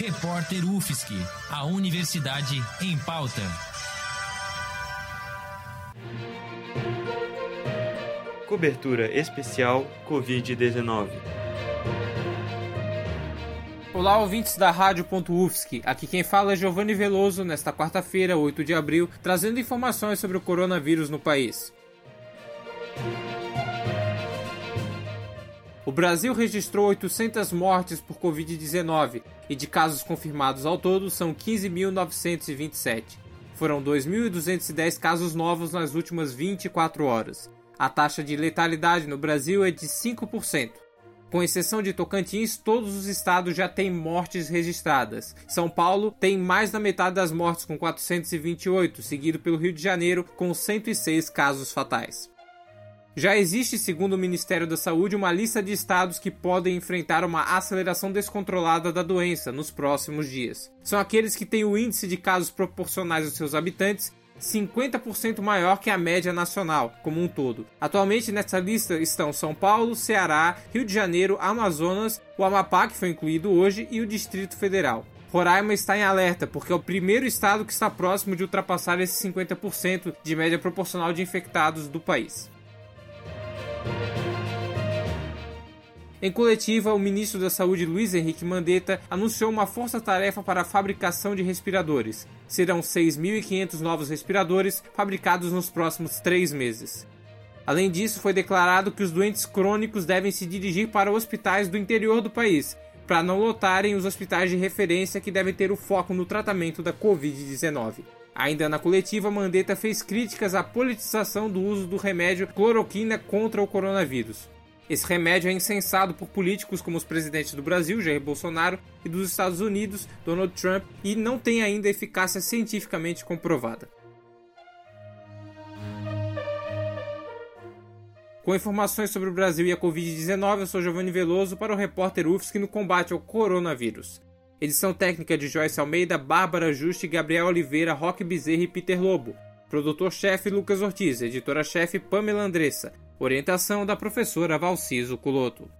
Repórter UFSC, a Universidade em Pauta. Cobertura especial Covid-19. Olá, ouvintes da Rádio.UFSC. Aqui quem fala é Giovanni Veloso, nesta quarta-feira, 8 de abril, trazendo informações sobre o coronavírus no país. O Brasil registrou 800 mortes por Covid-19 e de casos confirmados ao todo são 15.927. Foram 2.210 casos novos nas últimas 24 horas. A taxa de letalidade no Brasil é de 5%. Com exceção de Tocantins, todos os estados já têm mortes registradas. São Paulo tem mais da metade das mortes, com 428, seguido pelo Rio de Janeiro, com 106 casos fatais. Já existe, segundo o Ministério da Saúde, uma lista de estados que podem enfrentar uma aceleração descontrolada da doença nos próximos dias. São aqueles que têm o índice de casos proporcionais aos seus habitantes 50% maior que a média nacional como um todo. Atualmente nessa lista estão São Paulo, Ceará, Rio de Janeiro, Amazonas, o Amapá, que foi incluído hoje, e o Distrito Federal. Roraima está em alerta porque é o primeiro estado que está próximo de ultrapassar esse 50% de média proporcional de infectados do país. Em coletiva, o ministro da Saúde Luiz Henrique Mandetta anunciou uma força-tarefa para a fabricação de respiradores. Serão 6.500 novos respiradores fabricados nos próximos três meses. Além disso, foi declarado que os doentes crônicos devem se dirigir para hospitais do interior do país, para não lotarem os hospitais de referência que devem ter o foco no tratamento da Covid-19. Ainda na coletiva, Mandetta fez críticas à politização do uso do remédio cloroquina contra o coronavírus. Esse remédio é incensado por políticos como os presidentes do Brasil, Jair Bolsonaro, e dos Estados Unidos, Donald Trump, e não tem ainda eficácia cientificamente comprovada. Com informações sobre o Brasil e a Covid-19, eu sou Giovanni Veloso para o repórter UFSC no combate ao coronavírus. Edição técnica de Joyce Almeida, Bárbara Juste, Gabriel Oliveira, Roque Bezerra e Peter Lobo. Produtor-chefe Lucas Ortiz, editora-chefe Pamela Andressa. Orientação da professora Valciso Culoto.